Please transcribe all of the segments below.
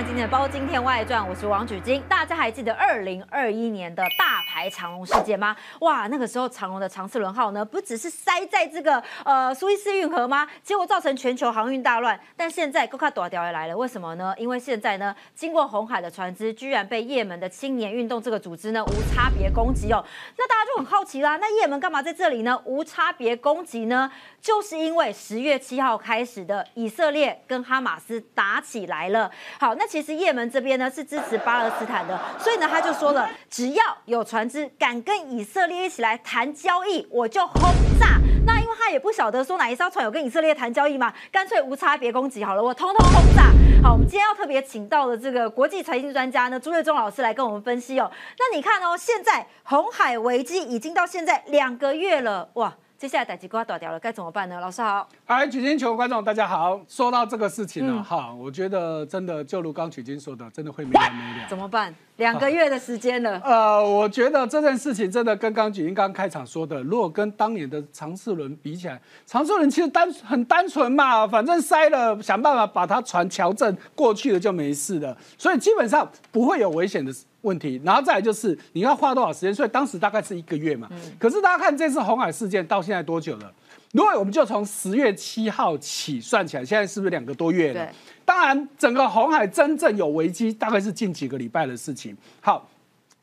看今天的《包今天外传》，我是王举金。大家还记得二零二一年的大牌长龙事件吗？哇，那个时候长龙的长次轮号呢，不只是塞在这个呃苏伊士运河吗？结果造成全球航运大乱。但现在够卡多条也来了，为什么呢？因为现在呢，经过红海的船只居然被也门的青年运动这个组织呢无差别攻击哦。那大家就很好奇啦，那也门干嘛在这里呢？无差别攻击呢？就是因为十月七号开始的以色列跟哈马斯打起来了。好，那其实也门这边呢是支持巴勒斯坦的，所以呢他就说了，只要有船只敢跟以色列一起来谈交易，我就轰炸。那因为他也不晓得说哪一艘船有跟以色列谈交易嘛，干脆无差别攻击好了，我通通轰炸。好，我们今天要特别请到的这个国际财经专家呢朱月忠老师来跟我们分析哦。那你看哦，现在红海危机已经到现在两个月了，哇！接下来逮鸡瓜打掉了，该怎么办呢？老师好，嗨，曲金球观众大家好。说到这个事情呢，哈，我觉得真的就如刚曲金说的，真的会没完没了。怎么办？两个月的时间了。呃，我觉得这件事情真的跟刚举金刚开场说的，如果跟当年的常世伦比起来，常世伦其实单很单纯嘛，反正塞了，想办法把它船桥正过去了就没事了，所以基本上不会有危险的。问题，然后再来就是你要花多少时间？所以当时大概是一个月嘛。可是大家看这次红海事件到现在多久了？如果我们就从十月七号起算起来，现在是不是两个多月了？当然，整个红海真正有危机，大概是近几个礼拜的事情。好，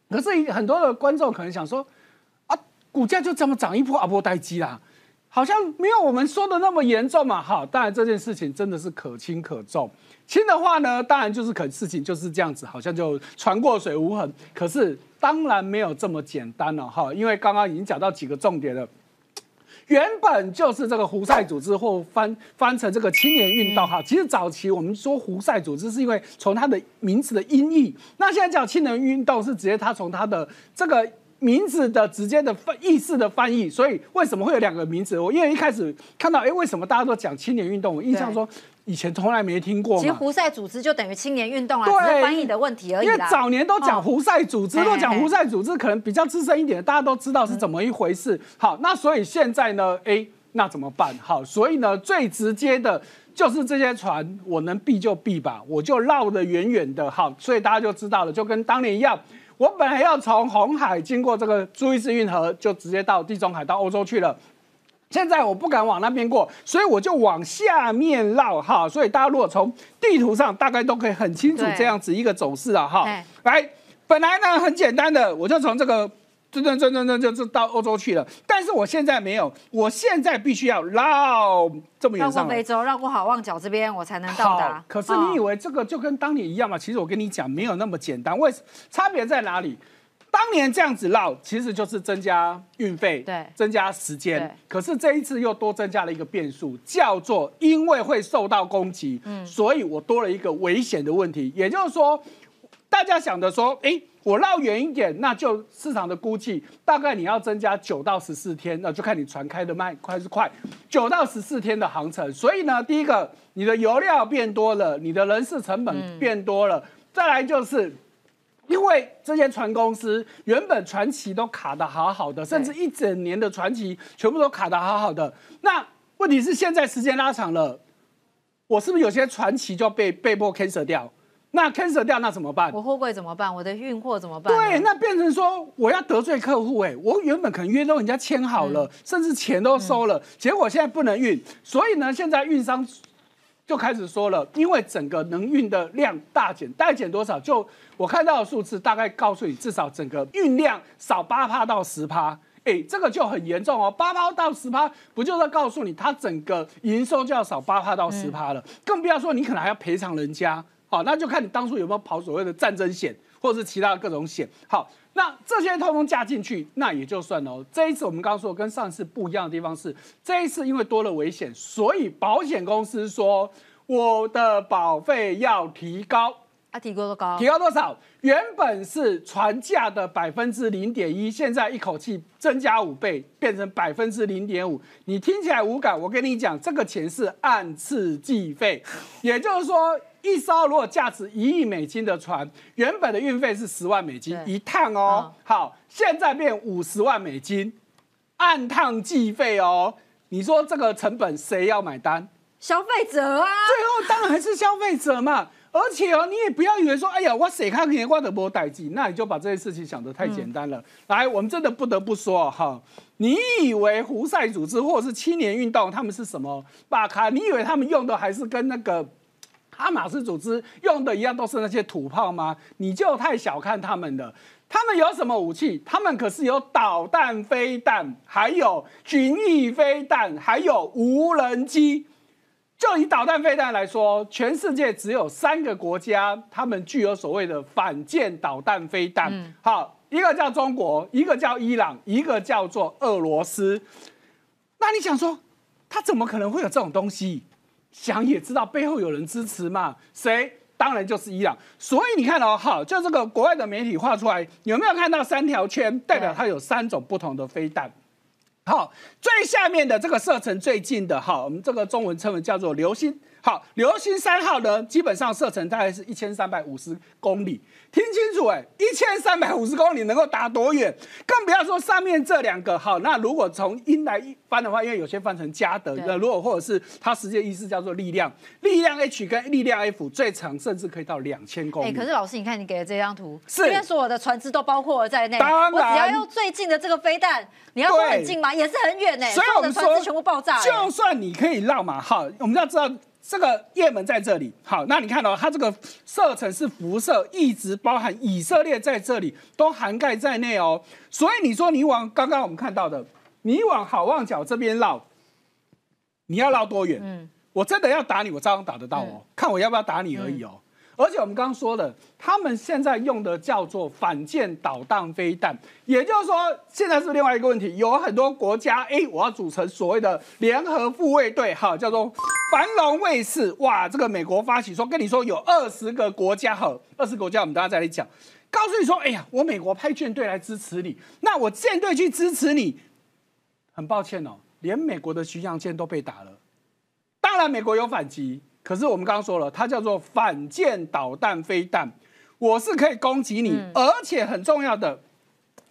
可是很多的观众可能想说，啊，股价就这么涨一波，阿波待机啦，好像没有我们说的那么严重嘛。好，当然这件事情真的是可轻可重。轻的话呢，当然就是可事情就是这样子，好像就船过水无痕。可是当然没有这么简单了哈，因为刚刚已经讲到几个重点了。原本就是这个胡塞组织或翻翻成这个青年运动哈，其实早期我们说胡塞组织是因为从它的名字的音译，那现在叫青年运动是直接它从它的这个。名字的直接的翻意思的翻译，所以为什么会有两个名字？我因为一开始看到，哎，为什么大家都讲青年运动？我印象说以前从来没听过。其实胡塞组织就等于青年运动啊，只是翻译的问题而已因为早年都讲胡塞组织，都讲胡塞组织，可能比较资深一点，大家都知道是怎么一回事。好，那所以现在呢，哎，那怎么办？好，所以呢，最直接的就是这些船，我能避就避吧，我就绕得远远的。好，所以大家就知道了，就跟当年一样。我本来要从红海经过这个苏伊士运河，就直接到地中海到欧洲去了。现在我不敢往那边过，所以我就往下面绕哈。所以大家如果从地图上大概都可以很清楚这样子一个走势啊哈。来，本来呢很简单的，我就从这个。真真真真真就是到欧洲去了，但是我现在没有，我现在必须要绕这么远上绕过非洲，绕过好望角这边，我才能到达。可是你以为这个就跟当年一样吗？其实我跟你讲，没有那么简单。为差别在哪里？当年这样子绕，其实就是增加运费，对，增加时间。可是这一次又多增加了一个变数，叫做因为会受到攻击，嗯，所以我多了一个危险的问题。也就是说，大家想着说，哎。我绕远一点，那就市场的估计大概你要增加九到十四天，那就看你船开的慢快是快，九到十四天的航程。所以呢，第一个你的油料变多了，你的人事成本变多了，再来就是因为这些船公司原本船期都卡的好好的，甚至一整年的船期全部都卡的好好的，那问题是现在时间拉长了，我是不是有些船期就要被被迫 cancel 掉？那 cancel 掉那怎么办？我货柜怎么办？我的运货怎么办？对，那变成说我要得罪客户哎，我原本可能约都人家签好了，甚至钱都收了，结果现在不能运，所以呢，现在运商就开始说了，因为整个能运的量大减，大概减多少？就我看到的数字，大概告诉你，至少整个运量少八趴到十趴，哎，这个就很严重哦，八趴到十趴，不就是告诉你，它整个营收就要少八趴到十趴了，更不要说你可能还要赔偿人家。好，那就看你当初有没有跑所谓的战争险，或者是其他各种险。好，那这些通通加进去，那也就算了。哦这一次我们刚刚说跟上次不一样的地方是，这一次因为多了危险，所以保险公司说我的保费要提高。啊，提高多高？提高多少？原本是船价的百分之零点一，现在一口气增加五倍，变成百分之零点五。你听起来无感，我跟你讲，这个钱是按次计费，也就是说。一艘如果价值一亿美金的船，原本的运费是十万美金一趟哦。好，现在变五十万美金，按趟计费哦。你说这个成本谁要买单？消费者啊。最后当然还是消费者嘛。而且哦，你也不要以为说，哎呀，我谁看年我的波代际，那你就把这些事情想得太简单了。来，我们真的不得不说哈，你以为胡塞组织或者是青年运动他们是什么巴卡？你以为他们用的还是跟那个？哈马斯组织用的一样都是那些土炮吗？你就太小看他们了。他们有什么武器？他们可是有导弹、飞弹，还有巡弋飞弹，还有无人机。就以导弹、飞弹来说，全世界只有三个国家，他们具有所谓的反舰导弹、飞弹。好，一个叫中国，一个叫伊朗，一个叫做俄罗斯。那你想说，他怎么可能会有这种东西？想也知道背后有人支持嘛？谁？当然就是伊朗。所以你看哦，好，就这个国外的媒体画出来，有没有看到三条圈？代表它有三种不同的飞弹。好，最下面的这个射程最近的，哈，我们这个中文称为叫做流星。好，流星三号呢，基本上射程大概是一千三百五十公里。听清楚哎，一千三百五十公里能够打多远？更不要说上面这两个。好，那如果从英来翻的话，因为有些翻成加德，那如果或者是它实际意思叫做力量，力量 H 跟力量 F 最长甚至可以到两千公里。哎，可是老师，你看你给的这张图，是因为所有的船只都包括在内。当然，我只要用最近的这个飞弹，你要说很近吗？也是很远呢。所以我们说，全部爆炸。就算你可以绕嘛，好，我们要知道。这个也门在这里，好，那你看到它这个射程是辐射，一直包含以色列在这里都涵盖在内哦。所以你说你往刚刚我们看到的，你往好望角这边绕，你要绕多远？嗯，我真的要打你，我照样打得到哦，看我要不要打你而已哦。而且我们刚刚说的，他们现在用的叫做反舰导弹飞弹，也就是说，现在是另外一个问题，有很多国家，哎，我要组成所谓的联合护卫队，哈，叫做繁荣卫士，哇，这个美国发起说，跟你说有二十个国家，哈，二十国家，我们大家再来讲，告诉你说，哎呀，我美国派舰队来支持你，那我舰队去支持你，很抱歉哦，连美国的巡洋舰都被打了，当然美国有反击。可是我们刚刚说了，它叫做反舰导弹飞弹，我是可以攻击你，而且很重要的，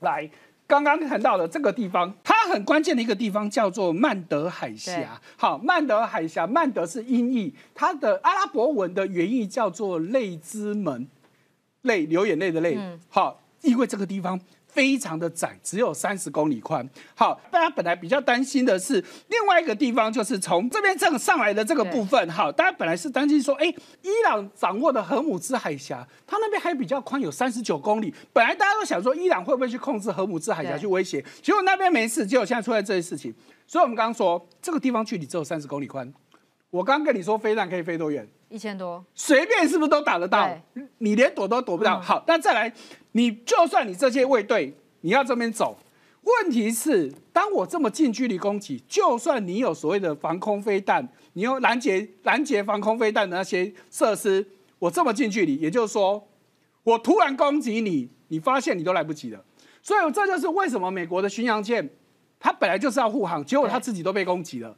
来，刚刚谈到的这个地方，它很关键的一个地方叫做曼德海峡。好，曼德海峡，曼德是音译，它的阿拉伯文的原意叫做泪之门，泪流眼泪的泪。好，因为这个地方。非常的窄，只有三十公里宽。好，大家本来比较担心的是另外一个地方，就是从这边这样上来的这个部分。好，大家本来是担心说，哎，伊朗掌握的荷姆兹海峡，它那边还比较宽，有三十九公里。本来大家都想说，伊朗会不会去控制荷姆兹海峡去威胁？结果那边没事，结果现在出现这些事情。所以我们刚刚说，这个地方距离只有三十公里宽。我刚刚跟你说，飞弹可以飞多远？一千多，随便是不是都打得到？你连躲都躲不到。好，那再来，你就算你这些卫队，你要这边走，问题是，当我这么近距离攻击，就算你有所谓的防空飞弹，你有拦截拦截防空飞弹的那些设施，我这么近距离，也就是说，我突然攻击你，你发现你都来不及了。所以这就是为什么美国的巡洋舰，它本来就是要护航，结果它自己都被攻击了。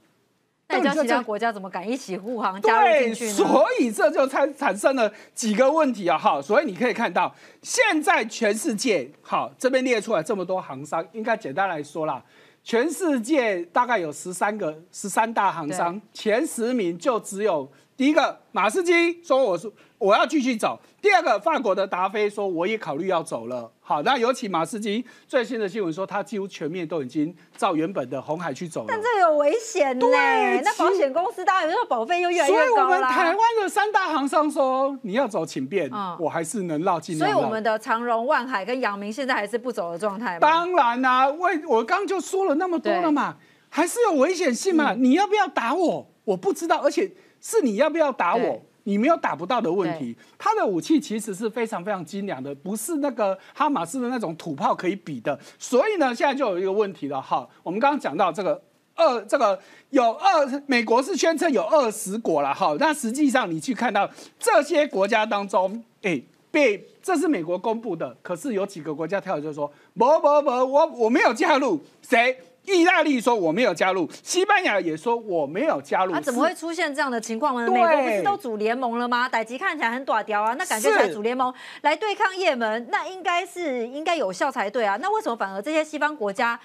那叫其他国家怎么敢一起护航加入进去呢？所以这就产产生了几个问题啊！哈，所以你可以看到，现在全世界，好，这边列出来这么多行商，应该简单来说啦，全世界大概有十三个、十三大行商，前十名就只有第一个马斯基说我是。我要继续走。第二个，法国的达菲说，我也考虑要走了。好，那尤其马斯基最新的新闻说，他几乎全面都已经照原本的红海去走了。但这有危险呢。对，那保险公司当然说保费又越来越高所以，我们台湾的三大行商说，你要走请便，我还是能绕进。所以，我们的长荣、万海跟阳明现在还是不走的状态。当然啦，为我刚就说了那么多了嘛，还是有危险性嘛。你要不要打我？我不知道，而且是你要不要打我。你没有打不到的问题，他的武器其实是非常非常精良的，不是那个哈马斯的那种土炮可以比的。所以呢，现在就有一个问题了哈。我们刚刚讲到这个二，这个有二，美国是宣称有二十国了哈。那实际上你去看到这些国家当中，哎，被这是美国公布的，可是有几个国家跳就说，不不不，我我没有加入，谁？意大利说我没有加入，西班牙也说我没有加入。他怎么会出现这样的情况呢？美国不是都组联盟了吗？歹吉看起来很短条啊，那感觉起来组联盟来对抗也门，那应该是应该有效才对啊。那为什么反而这些西方国家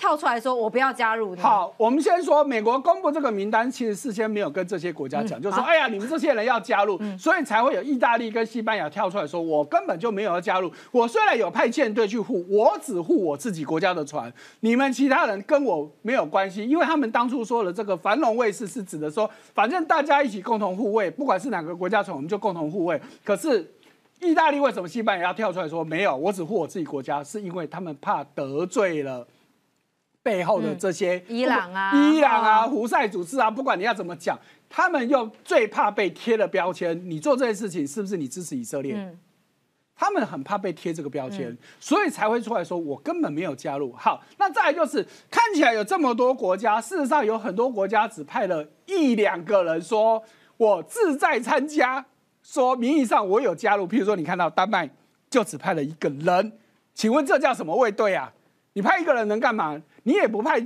跳出来说我不要加入。好，我们先说美国公布这个名单，其实事先没有跟这些国家讲，就说哎呀，你们这些人要加入，所以才会有意大利跟西班牙跳出来说，我根本就没有要加入。我虽然有派舰队去护，我只护我自己国家的船，你们其他人跟我没有关系，因为他们当初说的这个繁荣卫士是指的说，反正大家一起共同护卫，不管是哪个国家船，我们就共同护卫。可是。意大利为什么西班牙要跳出来说没有？我只护我自己国家，是因为他们怕得罪了背后的这些伊朗啊、伊朗啊、胡塞组织啊，不管你要怎么讲，他们又最怕被贴了标签。你做这件事情是不是你支持以色列？他们很怕被贴这个标签，所以才会出来说我根本没有加入。好，那再来就是看起来有这么多国家，事实上有很多国家只派了一两个人说我自在参加。说名义上我有加入，譬如说你看到丹麦就只派了一个人，请问这叫什么卫队啊？你派一个人能干嘛？你也不派，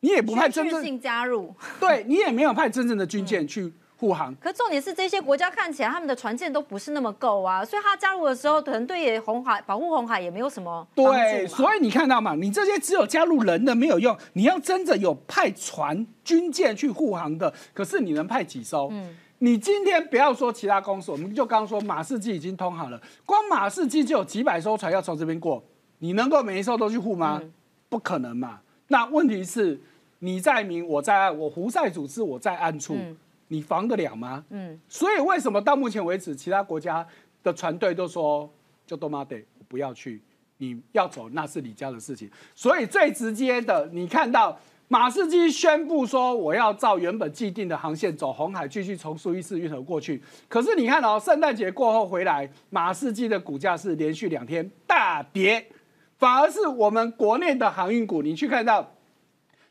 你也不派真正加入，对你也没有派真正的军舰去护航。可重点是这些国家看起来他们的船舰都不是那么够啊，所以他加入的时候可能对红海保护红海也没有什么对，所以你看到嘛，你这些只有加入人的没有用，你要真的有派船军舰去护航的，可是你能派几艘？嗯。你今天不要说其他公司，我们就刚说马士基已经通好了，光马士基就有几百艘船要从这边过，你能够每一艘都去护吗？不可能嘛。那问题是，你在明我在暗，我胡塞组织我在暗处，你防得了吗？嗯。所以为什么到目前为止，其他国家的船队都说就多妈得我不要去，你要走那是你家的事情。所以最直接的，你看到。马士基宣布说：“我要照原本既定的航线走红海，继续从苏伊士运河过去。”可是你看哦，圣诞节过后回来，马士基的股价是连续两天大跌，反而是我们国内的航运股，你去看到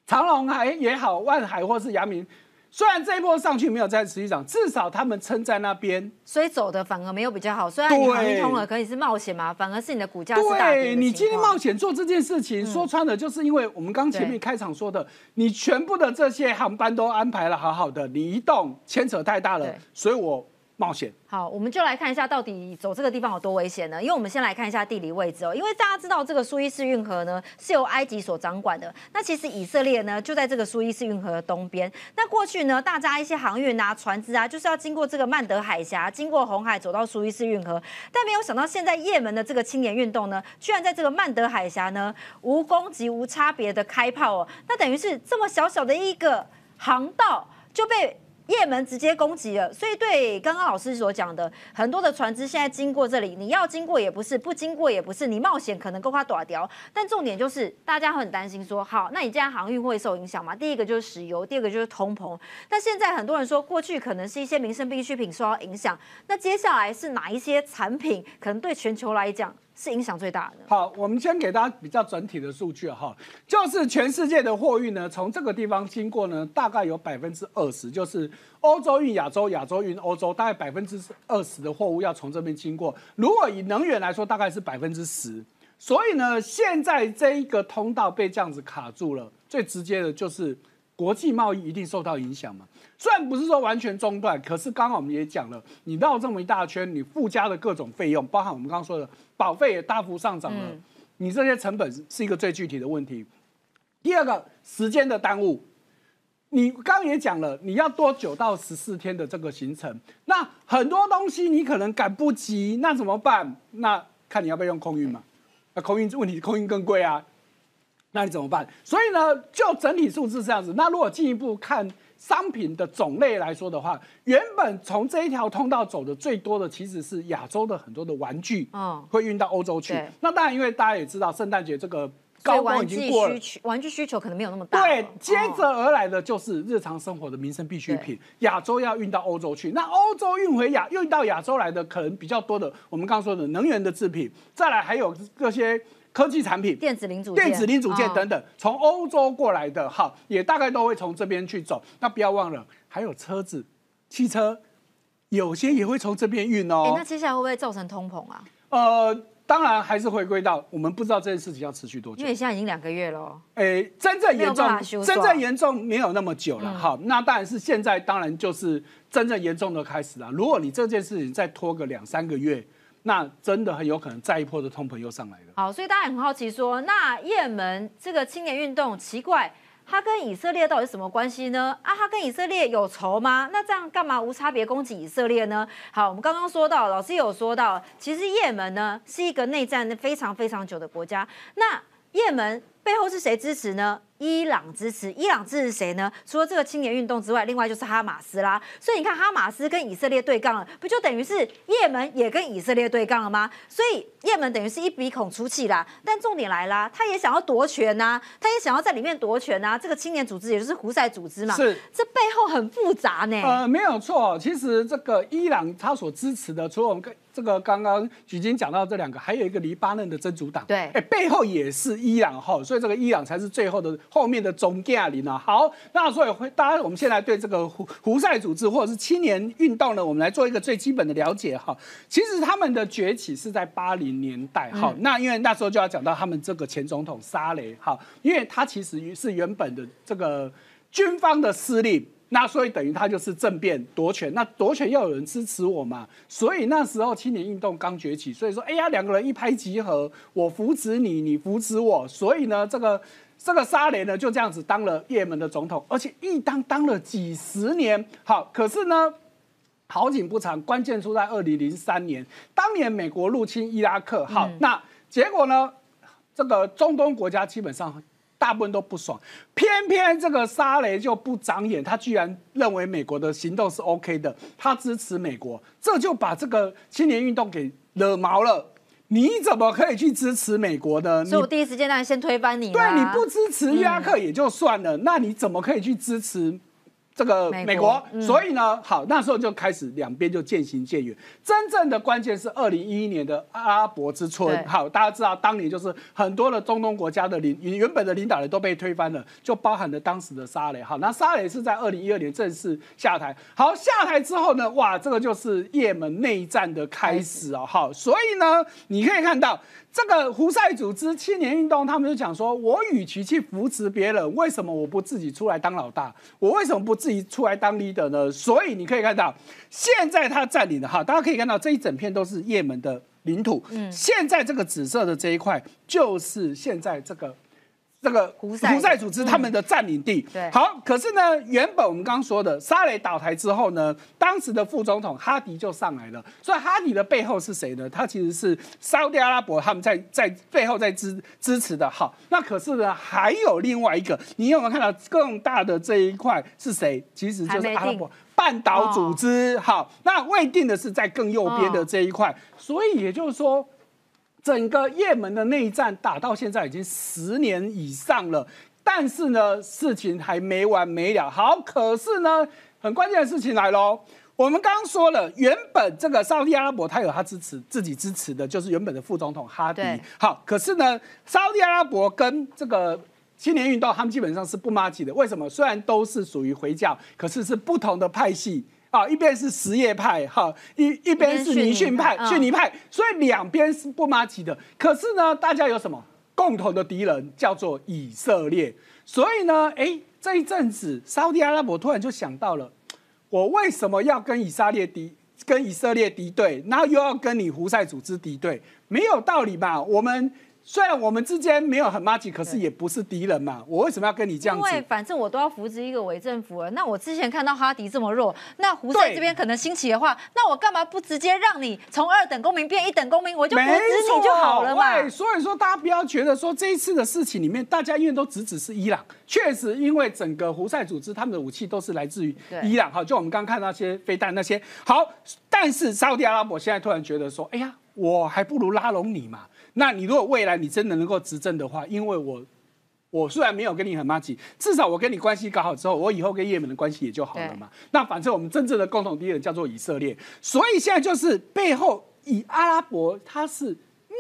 长隆海也好，万海或是阳明。虽然这一波上去没有再持续涨，至少他们撑在那边，所以走的反而没有比较好。虽然你航运通了，可以是冒险嘛，反而是你的股价是大跌。对你今天冒险做这件事情，说穿了就是因为我们刚前面开场说的，你全部的这些航班都安排了好好的，你一动牵扯太大了，所以我。冒险好，我们就来看一下到底走这个地方有多危险呢？因为我们先来看一下地理位置哦。因为大家知道这个苏伊士运河呢是由埃及所掌管的，那其实以色列呢就在这个苏伊士运河的东边。那过去呢，大家一些航运啊、船只啊，就是要经过这个曼德海峡，经过红海走到苏伊士运河。但没有想到，现在也门的这个青年运动呢，居然在这个曼德海峡呢无攻击、无差别的开炮哦。那等于是这么小小的一个航道就被。也门直接攻击了，所以对刚刚老师所讲的，很多的船只现在经过这里，你要经过也不是，不经过也不是，你冒险可能够它短掉。但重点就是大家很担心说，好，那你这样航运会受影响吗？第一个就是石油，第二个就是通膨。但现在很多人说，过去可能是一些民生必需品受到影响，那接下来是哪一些产品可能对全球来讲？是影响最大的。好，我们先给大家比较整体的数据哈，就是全世界的货运呢，从这个地方经过呢，大概有百分之二十，就是欧洲运亚洲，亚洲运欧洲，大概百分之二十的货物要从这边经过。如果以能源来说，大概是百分之十。所以呢，现在这一个通道被这样子卡住了，最直接的就是国际贸易一定受到影响嘛。虽然不是说完全中断，可是刚好我们也讲了，你绕这么一大圈，你附加的各种费用，包含我们刚刚说的保费也大幅上涨了，你这些成本是一个最具体的问题。第二个，时间的耽误，你刚也讲了，你要多久到十四天的这个行程，那很多东西你可能赶不及，那怎么办？那看你要不要用空运嘛？那空运问题，空运更贵啊，那你怎么办？所以呢，就整体数字这样子。那如果进一步看。商品的种类来说的话，原本从这一条通道走的最多的其实是亚洲的很多的玩具，嗯，会运到欧洲去。那当然，因为大家也知道，圣诞节这个高峰已经过了，玩具需求可能没有那么大。对，接着而来的就是日常生活的民生必需品，亚洲要运到欧洲去。那欧洲运回亚，运到亚洲来的可能比较多的，我们刚刚说的能源的制品，再来还有这些。科技产品、电子零组件、电子零组件等等，从欧洲过来的，哈，也大概都会从这边去走。那不要忘了，还有车子、汽车，有些也会从这边运哦。那接下来会不会造成通膨啊？呃，当然还是回归到我们不知道这件事情要持续多久。因为现在已经两个月了。哎，真正严重，真正严重没有那么久了。好，那当然是现在，当然就是真正严重的开始了。如果你这件事情再拖个两三个月。那真的很有可能再一波的通膨又上来了。好，所以大家很好奇说，那也门这个青年运动奇怪。它跟以色列到底什么关系呢？啊，它跟以色列有仇吗？那这样干嘛无差别攻击以色列呢？好，我们刚刚说到，老师有说到，其实也门呢是一个内战非常非常久的国家。那也门背后是谁支持呢？伊朗支持，伊朗支持谁呢？除了这个青年运动之外，另外就是哈马斯啦。所以你看，哈马斯跟以色列对杠了，不就等于是也门也跟以色列对杠了吗？所以也门等于是一鼻孔出气啦。但重点来啦，他也想要夺权呐，他也想要在里面夺权呐。这个青年组织也就是胡塞组织嘛，是这背后很复杂呢。呃，没有错，其实这个伊朗他所支持的，除了我们跟这个刚刚举金讲到这两个，还有一个黎巴嫩的真主党，对，哎，背后也是伊朗哈，所以这个伊朗才是最后的。后面的中亚林啊，好，那所以会，大家我们现在对这个胡胡塞组织或者是青年运动呢，我们来做一个最基本的了解哈。其实他们的崛起是在八零年代，哈，那因为那时候就要讲到他们这个前总统沙雷，哈，因为他其实是原本的这个军方的司令。那所以等于他就是政变夺权，那夺权要有人支持我嘛，所以那时候青年运动刚崛起，所以说，哎呀，两个人一拍即合，我扶持你，你扶持我，所以呢，这个。这个沙雷呢就这样子当了也门的总统，而且一当当了几十年。好，可是呢，好景不长，关键出在二零零三年，当年美国入侵伊拉克。好，那结果呢，这个中东国家基本上大部分都不爽，偏偏这个沙雷就不长眼，他居然认为美国的行动是 OK 的，他支持美国，这就把这个青年运动给惹毛了。你怎么可以去支持美国呢？所以我第一时间当然先推翻你。对，你不支持伊拉克也就算了，那你怎么可以去支持？这个美国，所以呢，好，那时候就开始两边就渐行渐远。真正的关键是二零一一年的阿拉伯之春，好，大家知道当年就是很多的中东国家的领原本的领导人都被推翻了，就包含了当时的沙雷。好，那沙雷是在二零一二年正式下台。好，下台之后呢，哇，这个就是也门内战的开始啊。好，所以呢，你可以看到。这个胡塞组织青年运动，他们就讲说，我与其去扶持别人，为什么我不自己出来当老大？我为什么不自己出来当 leader 呢？所以你可以看到，现在他占领的哈，大家可以看到这一整片都是也门的领土。嗯，现在这个紫色的这一块，就是现在这个。这个胡塞组织他们的占领地，对，好，可是呢，原本我们刚刚说的沙雷倒台之后呢，当时的副总统哈迪就上来了，所以哈迪的背后是谁呢？他其实是沙特阿拉伯他们在在背后在支支持的。好，那可是呢，还有另外一个，你有没有看到更大的这一块是谁？其实就是阿拉伯半岛组织。好，那未定的是在更右边的这一块，所以也就是说。整个也门的内战打到现在已经十年以上了，但是呢，事情还没完没了。好，可是呢，很关键的事情来喽。我们刚刚说了，原本这个沙特阿拉伯他有他支持自己支持的，就是原本的副总统哈迪。好，可是呢，沙特阿拉伯跟这个青年运动他们基本上是不妈吉的。为什么？虽然都是属于回教，可是是不同的派系。啊，一边是什叶派，哈，一一边是尼逊派、逊尼派，所以两边是不马吉的。可是呢，大家有什么共同的敌人，叫做以色列。所以呢，哎，这一阵子，沙特阿拉伯突然就想到了，我为什么要跟以色列敌，跟以色列敌对，然后又要跟你胡塞组织敌对，没有道理吧？我们。虽然我们之间没有很默契，可是也不是敌人嘛。我为什么要跟你这样子？因为反正我都要扶植一个伪政府了。那我之前看到哈迪这么弱，那胡塞这边可能兴起的话，那我干嘛不直接让你从二等公民变一等公民，我就扶持你就好了嘛？对，所以说大家不要觉得说这一次的事情里面，大家因为都只只是伊朗，确实因为整个胡塞组织他们的武器都是来自于伊朗哈，就我们刚看那些飞弹那些好，但是沙特阿拉伯现在突然觉得说，哎呀，我还不如拉拢你嘛。那你如果未来你真的能够执政的话，因为我我虽然没有跟你很默契，至少我跟你关系搞好之后，我以后跟也门的关系也就好了嘛。那反正我们真正的共同敌人叫做以色列，所以现在就是背后以阿拉伯他是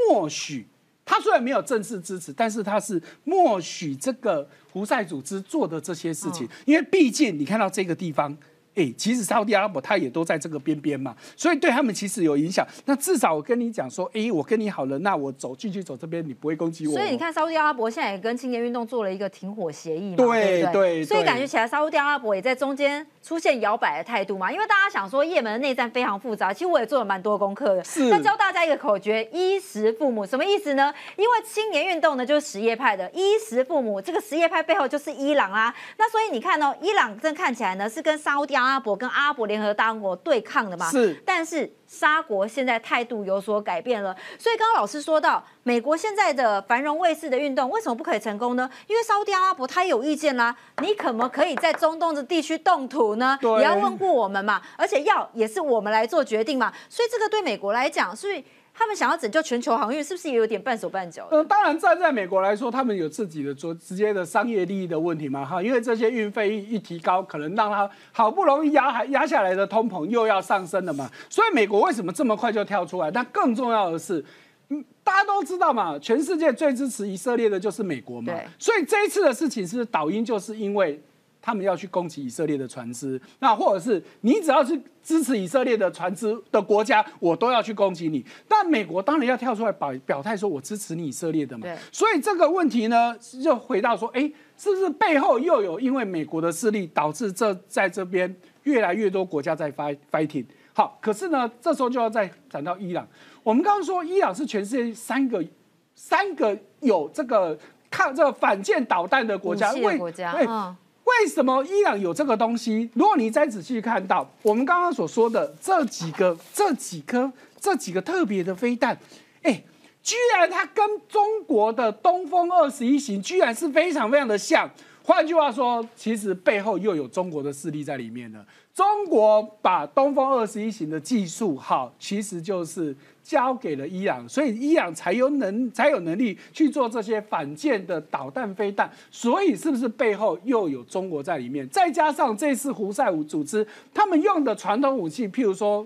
默许，他虽然没有正式支持，但是他是默许这个胡塞组织做的这些事情，因为毕竟你看到这个地方。哎，其实沙特阿拉伯他也都在这个边边嘛，所以对他们其实有影响。那至少我跟你讲说，哎，我跟你好了，那我走继续走这边，你不会攻击我。所以你看，沙特阿拉伯现在也跟青年运动做了一个停火协议嘛，对对对？所以感觉起来，沙特阿拉伯也在中间出现摇摆的态度嘛。因为大家想说，也门的内战非常复杂，其实我也做了蛮多功课的。是。那教大家一个口诀：衣食父母，什么意思呢？因为青年运动呢就是什叶派的，衣食父母，这个什叶派背后就是伊朗啊。那所以你看哦，伊朗正看起来呢是跟沙特阿拉伯跟阿拉伯。联合大国对抗的嘛，是，但是沙国现在态度有所改变了，所以刚刚老师说到，美国现在的繁荣卫士的运动为什么不可以成功呢？因为沙特阿拉伯他有意见啦，你可不可以在中东的地区动土呢？也要问过我们嘛，而且要也是我们来做决定嘛，所以这个对美国来讲，所以。他们想要拯救全球航运，是不是也有点半手半脚？嗯，当然站在美国来说，他们有自己的做直接的商业利益的问题嘛，哈，因为这些运费一提高，可能让他好不容易压还压下来的通膨又要上升了嘛，所以美国为什么这么快就跳出来？但更重要的是，嗯，大家都知道嘛，全世界最支持以色列的就是美国嘛，所以这一次的事情是导因，就是因为。他们要去攻击以色列的船只，那或者是你只要是支持以色列的船只的国家，我都要去攻击你。但美国当然要跳出来表表态，说我支持你以色列的嘛。所以这个问题呢，就回到说，哎，是不是背后又有因为美国的势力导致这在这边越来越多国家在 fight fighting？好，可是呢，这时候就要再谈到伊朗。我们刚刚说，伊朗是全世界三个三个有这个抗这个反舰导弹的国家，为国家，嗯。为什么伊朗有这个东西？如果你再仔细看到我们刚刚所说的这几个、这几颗、这几个特别的飞弹，哎，居然它跟中国的东风二十一型居然是非常非常的像。换句话说，其实背后又有中国的势力在里面了。中国把东风二十一型的技术，好，其实就是交给了伊朗，所以伊朗才有能才有能力去做这些反舰的导弹飞弹。所以是不是背后又有中国在里面？再加上这次胡塞武组织他们用的传统武器，譬如说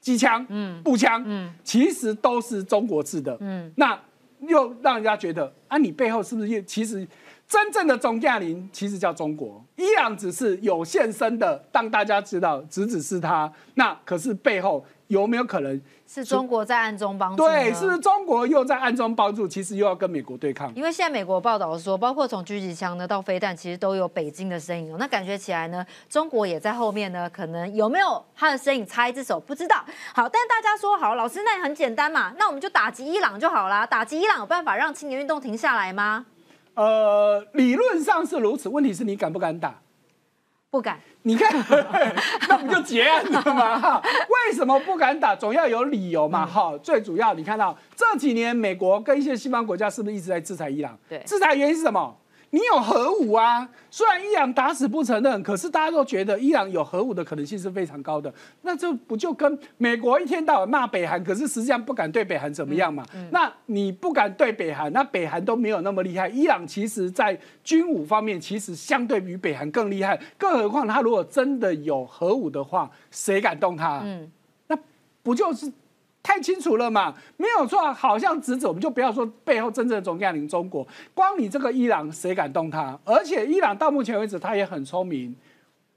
机枪、嗯，步枪，嗯，其实都是中国制的，嗯，那又让人家觉得啊，你背后是不是其实？真正的总驾临其实叫中国，伊朗只是有现身的，让大家知道，只只是他。那可是背后有没有可能是中国在暗中帮助？对，是中国又在暗中帮助，其实又要跟美国对抗。因为现在美国报道说，包括从狙击枪呢到飞弹，其实都有北京的身影。那感觉起来呢，中国也在后面呢，可能有没有他的身影插一只手，不知道。好，但是大家说好，老师那也很简单嘛，那我们就打击伊朗就好啦。打击伊朗有办法让青年运动停下来吗？呃，理论上是如此，问题是你敢不敢打？不敢。你看，那不就结案了吗？哈，为什么不敢打？总要有理由嘛。哈，最主要你看到这几年美国跟一些西方国家是不是一直在制裁伊朗？对，制裁原因是什么？你有核武啊？虽然伊朗打死不承认，可是大家都觉得伊朗有核武的可能性是非常高的。那这不就跟美国一天到晚骂北韩，可是实际上不敢对北韩怎么样嘛？那你不敢对北韩，那北韩都没有那么厉害。伊朗其实在军武方面其实相对于北韩更厉害，更何况他如果真的有核武的话，谁敢动他？嗯，那不就是？太清楚了嘛，没有错，好像直指，我们就不要说背后真正的总将领中国，光你这个伊朗谁敢动他？而且伊朗到目前为止他也很聪明，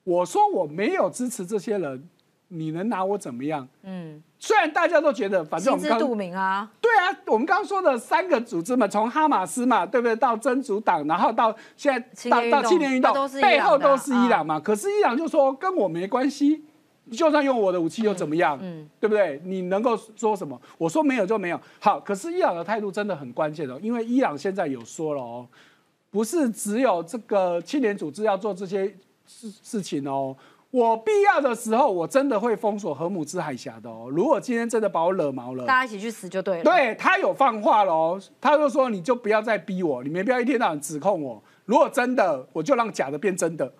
我说我没有支持这些人，你能拿我怎么样？嗯，虽然大家都觉得，反正我们刚，明啊，对啊，我们刚刚说的三个组织嘛，从哈马斯嘛，对不对？到真主党，然后到现在到到青年运动，背后都是伊朗嘛。可是伊朗就说跟我没关系。就算用我的武器又怎么样？嗯，对不对？你能够说什么？我说没有就没有。好，可是伊朗的态度真的很关键哦，因为伊朗现在有说了哦，不是只有这个青年组织要做这些事事情哦，我必要的时候我真的会封锁河姆兹海峡的哦。如果今天真的把我惹毛了，大家一起去死就对了。对他有放话了哦，他就说你就不要再逼我，你没必要一天到晚指控我。如果真的，我就让假的变真的。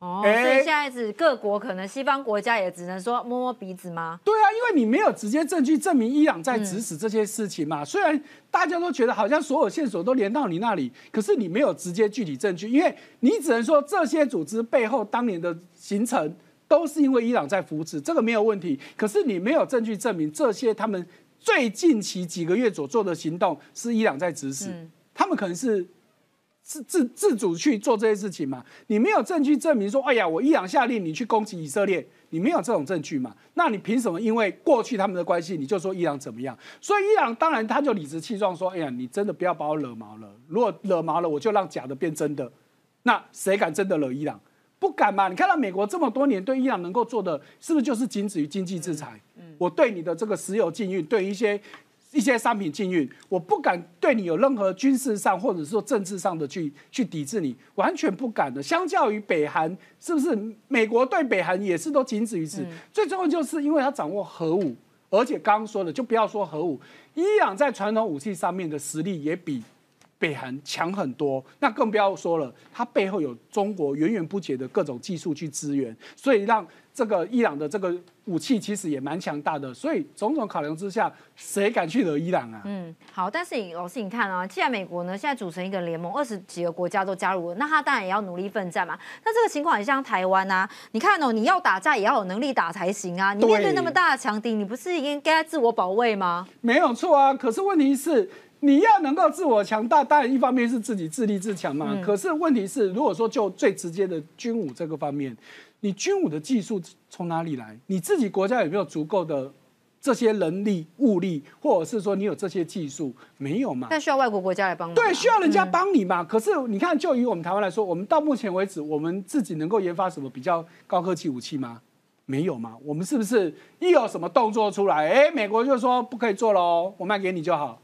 哦，所以现在是各国可能西方国家也只能说摸摸鼻子吗？对啊，因为你没有直接证据证明伊朗在指使这些事情嘛。虽然大家都觉得好像所有线索都连到你那里，可是你没有直接具体证据，因为你只能说这些组织背后当年的形成都是因为伊朗在扶持，这个没有问题。可是你没有证据证明这些他们最近期几个月所做的行动是伊朗在指使，他们可能是。自自自主去做这些事情嘛？你没有证据证明说，哎呀，我伊朗下令你去攻击以色列，你没有这种证据嘛？那你凭什么？因为过去他们的关系，你就说伊朗怎么样？所以伊朗当然他就理直气壮说，哎呀，你真的不要把我惹毛了。如果惹毛了，我就让假的变真的。那谁敢真的惹伊朗？不敢嘛？你看到美国这么多年对伊朗能够做的，是不是就是仅止于经济制裁？嗯，我对你的这个石油禁运，对一些。一些商品禁运，我不敢对你有任何军事上或者说政治上的去去抵制你，完全不敢的。相较于北韩，是不是美国对北韩也是都仅止于此？最重要就是因为他掌握核武，而且刚刚说的就不要说核武，伊朗在传统武器上面的实力也比北韩强很多，那更不要说了，它背后有中国源源不绝的各种技术去支援，所以让。这个伊朗的这个武器其实也蛮强大的，所以种种考量之下，谁敢去惹伊朗啊？嗯，好，但是老师你看啊，既然美国呢现在组成一个联盟，二十几个国家都加入了，那他当然也要努力奋战嘛。那这个情况也像台湾啊，你看哦，你要打架也要有能力打才行啊。你面对那么大的强敌，你不是应该自我保卫吗？没有错啊，可是问题是你要能够自我强大，当然一方面是自己自立自强嘛。可是问题是，如果说就最直接的军武这个方面。你军武的技术从哪里来？你自己国家有没有足够的这些人力物力，或者是说你有这些技术没有嘛？但需要外国国家来帮忙。对，需要人家帮你嘛。可是你看，就以我们台湾来说，我们到目前为止，我们自己能够研发什么比较高科技武器吗？没有嘛。我们是不是一有什么动作出来，哎，美国就说不可以做喽，我卖给你就好。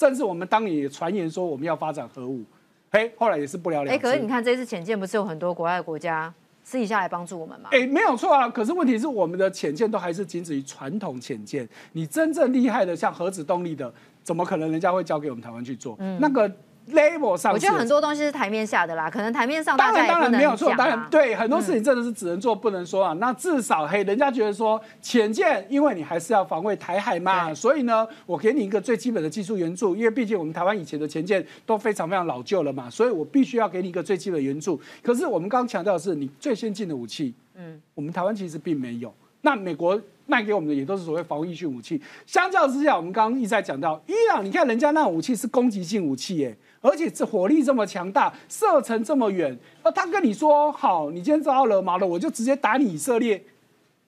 甚至我们当年也传言说我们要发展核武，嘿，后来也是不了了之。哎，可是你看这次潜舰不是有很多国外国家？私底下来帮助我们吗？哎，没有错啊。可是问题是，我们的潜舰都还是仅止于传统潜舰。你真正厉害的，像核子动力的，怎么可能人家会交给我们台湾去做？嗯那个。Level 上，我觉得很多东西是台面下的啦，可能台面上当然当然没有错，当然对很多事情真的是只能做不能说啊。那至少嘿，人家觉得说潜舰，因为你还是要防卫台海嘛，所以呢，我给你一个最基本的技术援助，因为毕竟我们台湾以前的潜舰都非常非常老旧了嘛，所以我必须要给你一个最基本援助。可是我们刚刚强调的是，你最先进的武器，嗯，我们台湾其实并没有。那美国卖给我们的也都是所谓防御性武器。相较之下，我们刚刚一直在讲到伊朗，你看人家那武器是攻击性武器，耶。而且这火力这么强大，射程这么远，那他跟你说好，你今天遭到惹毛了，我就直接打你以色列，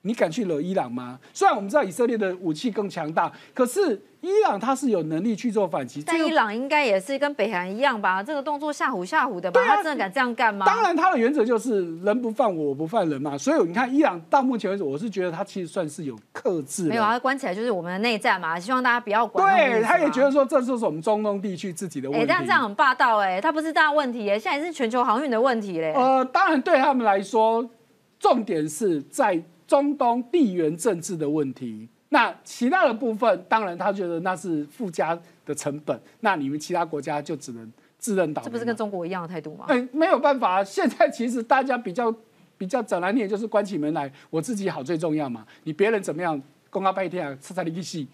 你敢去惹伊朗吗？虽然我们知道以色列的武器更强大，可是。伊朗他是有能力去做反击，但伊朗应该也是跟北韩一样吧？这个动作吓唬吓唬的吧？他真的敢这样干吗？当然，他的原则就是人不犯我，我不犯人嘛。所以你看，伊朗到目前为止，我是觉得他其实算是有克制。没有啊，关起来就是我们的内战嘛，希望大家不要管。对，他也觉得说这就是我们中东地区自己的问题。哎，但这样很霸道哎，他不是大问题哎，现在是全球航运的问题嘞。呃，当然对他们来说，重点是在中东地缘政治的问题。那其他的部分，当然他觉得那是附加的成本，那你们其他国家就只能自认倒霉。这不是跟中国一样的态度吗？哎，没有办法，现在其实大家比较比较整来念，就是关起门来，我自己好最重要嘛。你别人怎么样，公告拜天啊，吃菜的一戏，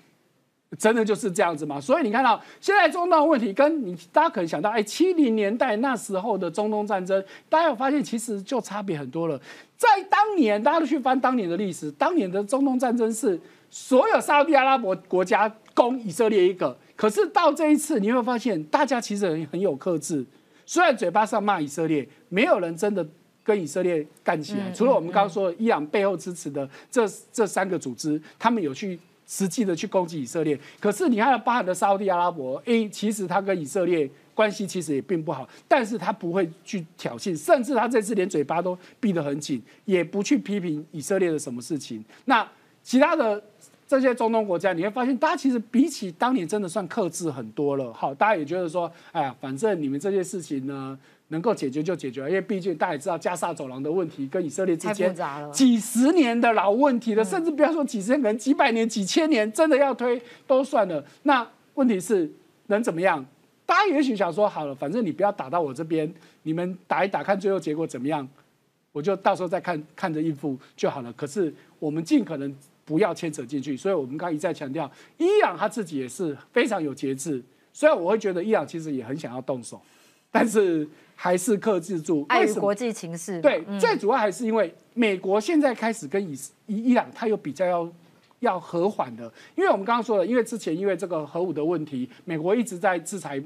真的就是这样子嘛。所以你看到现在中东问题，跟你大家可能想到，哎，七零年代那时候的中东战争，大家有发现其实就差别很多了。在当年，大家都去翻当年的历史，当年的中东战争是。所有沙特阿拉伯国家攻以色列一个，可是到这一次你会发现，大家其实很很有克制。虽然嘴巴上骂以色列，没有人真的跟以色列干起来。除了我们刚刚说伊朗背后支持的这这三个组织，他们有去实际的去攻击以色列。可是你看，巴含的沙特阿拉伯，A 其实他跟以色列关系其实也并不好，但是他不会去挑衅，甚至他这次连嘴巴都闭得很紧，也不去批评以色列的什么事情。那其他的。这些中东国家，你会发现，大家其实比起当年真的算克制很多了。好，大家也觉得说，哎呀，反正你们这些事情呢，能够解决就解决，因为毕竟大家也知道加沙走廊的问题跟以色列之间几十年的老问题了，甚至不要说几十年，可能几百年、几千年，真的要推都算了。那问题是能怎么样？大家也许想说，好了，反正你不要打到我这边，你们打一打，看最后结果怎么样，我就到时候再看看着应付就好了。可是我们尽可能。不要牵扯进去，所以我们刚一再强调，伊朗他自己也是非常有节制。虽然我会觉得伊朗其实也很想要动手，但是还是克制住。碍于国际情势。对，最主要还是因为美国现在开始跟伊伊伊朗，他又比较要要和缓的。因为我们刚刚说了，因为之前因为这个核武的问题，美国一直在制裁。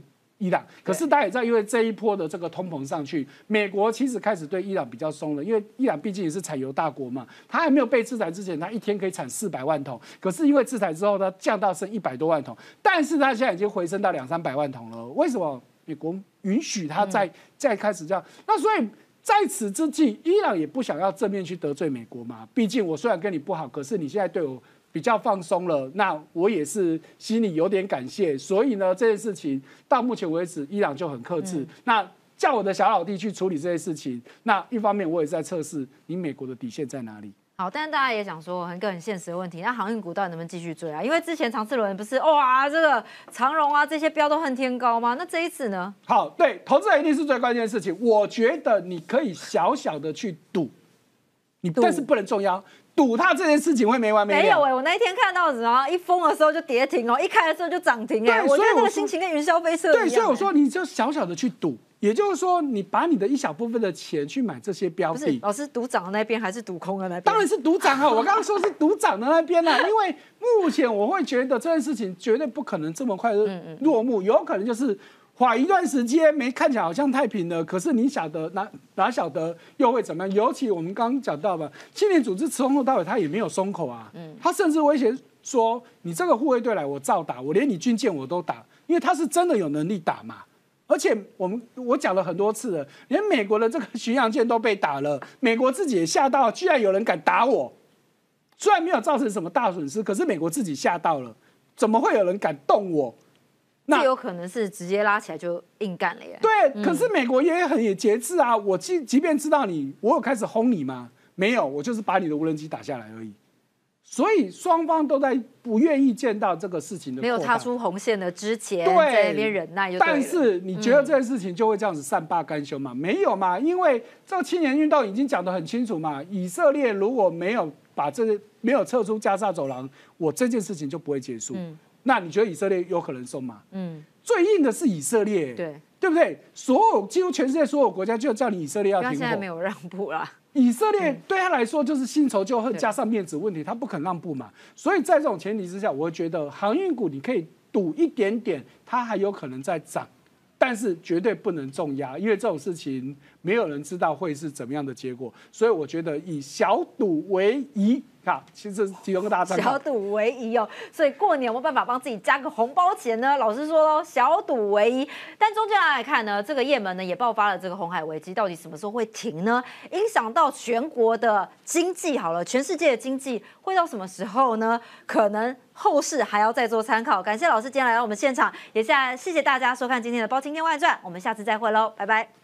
伊朗。可是大家也知道，因为这一波的这个通膨上去，美国其实开始对伊朗比较松了，因为伊朗毕竟也是产油大国嘛，它还没有被制裁之前，它一天可以产四百万桶，可是因为制裁之后，它降到剩一百多万桶，但是它现在已经回升到两三百万桶了。为什么？美国允许它再再开始这样？那所以。在此之际，伊朗也不想要正面去得罪美国嘛。毕竟我虽然跟你不好，可是你现在对我比较放松了，那我也是心里有点感谢。所以呢，这件事情到目前为止，伊朗就很克制。那叫我的小老弟去处理这些事情，那一方面我也是在测试你美国的底线在哪里。好，但是大家也想说，很个很现实的问题，那航运股到底能不能继续追啊？因为之前长次轮不是哇，这个长荣啊这些标都恨天高吗？那这一次呢？好，对，投资人一定是最关键的事情。我觉得你可以小小的去赌，你但是不能重要，赌它这件事情会没完没了。没有哎，我那一天看到然后一封的时候就跌停哦，一开的时候就涨停哎，我觉得那个心情跟云霄飞车一样。对，所以我说你就小小的去赌。也就是说，你把你的一小部分的钱去买这些标的，老师赌涨的那边还是赌空的那边？当然是赌涨啊！我刚刚说是赌涨的那边啊，因为目前我会觉得这件事情绝对不可能这么快落幕，有可能就是缓一段时间，没看起来好像太平了。可是你晓得哪哪晓得又会怎么样？尤其我们刚刚讲到吧，青年组织从头到尾他也没有松口啊，嗯他甚至威胁说：“你这个护卫队来，我照打，我连你军舰我都打，因为他是真的有能力打嘛。”而且我们我讲了很多次了，连美国的这个巡洋舰都被打了，美国自己也吓到，居然有人敢打我。虽然没有造成什么大损失，可是美国自己吓到了，怎么会有人敢动我？那有可能是直接拉起来就硬干了耶。对，可是美国也很也节制啊。我即即便知道你，我有开始轰你吗？没有，我就是把你的无人机打下来而已。所以双方都在不愿意见到这个事情的没有踏出红线的之前，在那边忍耐。但是你觉得这件事情就会这样子善罢甘休吗？没有嘛，因为这个青年运动已经讲得很清楚嘛。以色列如果没有把这个没有撤出加沙走廊，我这件事情就不会结束。那你觉得以色列有可能松吗？嗯，最硬的是以色列，对对不对？所有几乎全世界所有国家就叫你以色列要停火，现在没有让步啦。以色列对他来说就是新仇旧恨加上面子问题，他不肯让步嘛。所以在这种前提之下，我觉得航运股你可以赌一点点，它还有可能在涨，但是绝对不能重压，因为这种事情没有人知道会是怎么样的结果。所以我觉得以小赌为宜。好，其实提供个大家小赌为宜哦，所以过年有没有办法帮自己加个红包钱呢？老师说喽，小赌为宜。但中间来看呢，这个也门呢也爆发了这个红海危机，到底什么时候会停呢？影响到全国的经济，好了，全世界的经济会到什么时候呢？可能后市还要再做参考。感谢老师今天来到我们现场，也下谢谢大家收看今天的《包青天外传》，我们下次再会喽，拜拜。